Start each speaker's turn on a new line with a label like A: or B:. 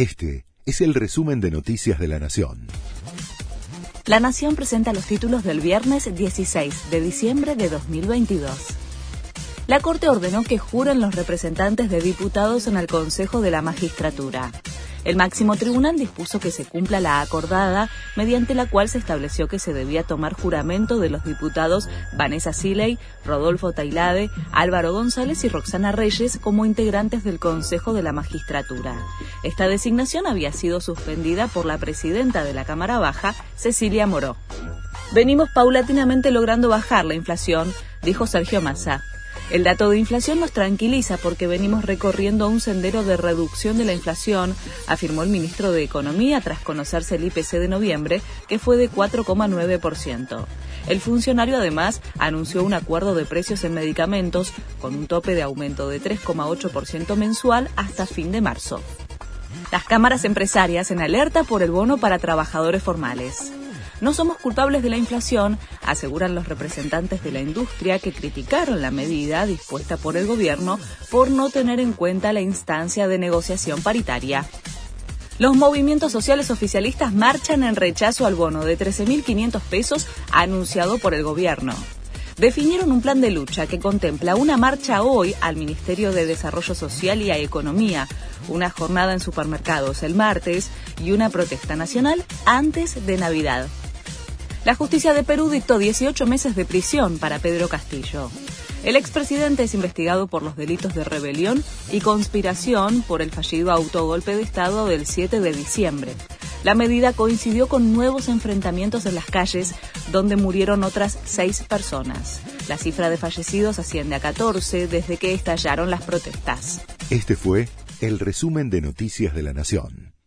A: Este es el resumen de Noticias de la Nación.
B: La Nación presenta los títulos del viernes 16 de diciembre de 2022. La Corte ordenó que juren los representantes de diputados en el Consejo de la Magistratura. El máximo tribunal dispuso que se cumpla la acordada, mediante la cual se estableció que se debía tomar juramento de los diputados Vanessa Siley, Rodolfo Tailade, Álvaro González y Roxana Reyes como integrantes del Consejo de la Magistratura. Esta designación había sido suspendida por la presidenta de la Cámara Baja, Cecilia Moró. Venimos paulatinamente logrando bajar la inflación, dijo Sergio Massa. El dato de inflación nos tranquiliza porque venimos recorriendo un sendero de reducción de la inflación, afirmó el ministro de Economía tras conocerse el IPC de noviembre, que fue de 4,9%. El funcionario además anunció un acuerdo de precios en medicamentos con un tope de aumento de 3,8% mensual hasta fin de marzo. Las cámaras empresarias en alerta por el bono para trabajadores formales. No somos culpables de la inflación, aseguran los representantes de la industria que criticaron la medida dispuesta por el gobierno por no tener en cuenta la instancia de negociación paritaria. Los movimientos sociales oficialistas marchan en rechazo al bono de 13.500 pesos anunciado por el gobierno definieron un plan de lucha que contempla una marcha hoy al Ministerio de Desarrollo Social y a Economía, una jornada en supermercados el martes y una protesta nacional antes de Navidad. La justicia de Perú dictó 18 meses de prisión para Pedro Castillo. El expresidente es investigado por los delitos de rebelión y conspiración por el fallido autogolpe de Estado del 7 de diciembre. La medida coincidió con nuevos enfrentamientos en las calles, donde murieron otras seis personas. La cifra de fallecidos asciende a 14 desde que estallaron las protestas.
A: Este fue el resumen de Noticias de la Nación.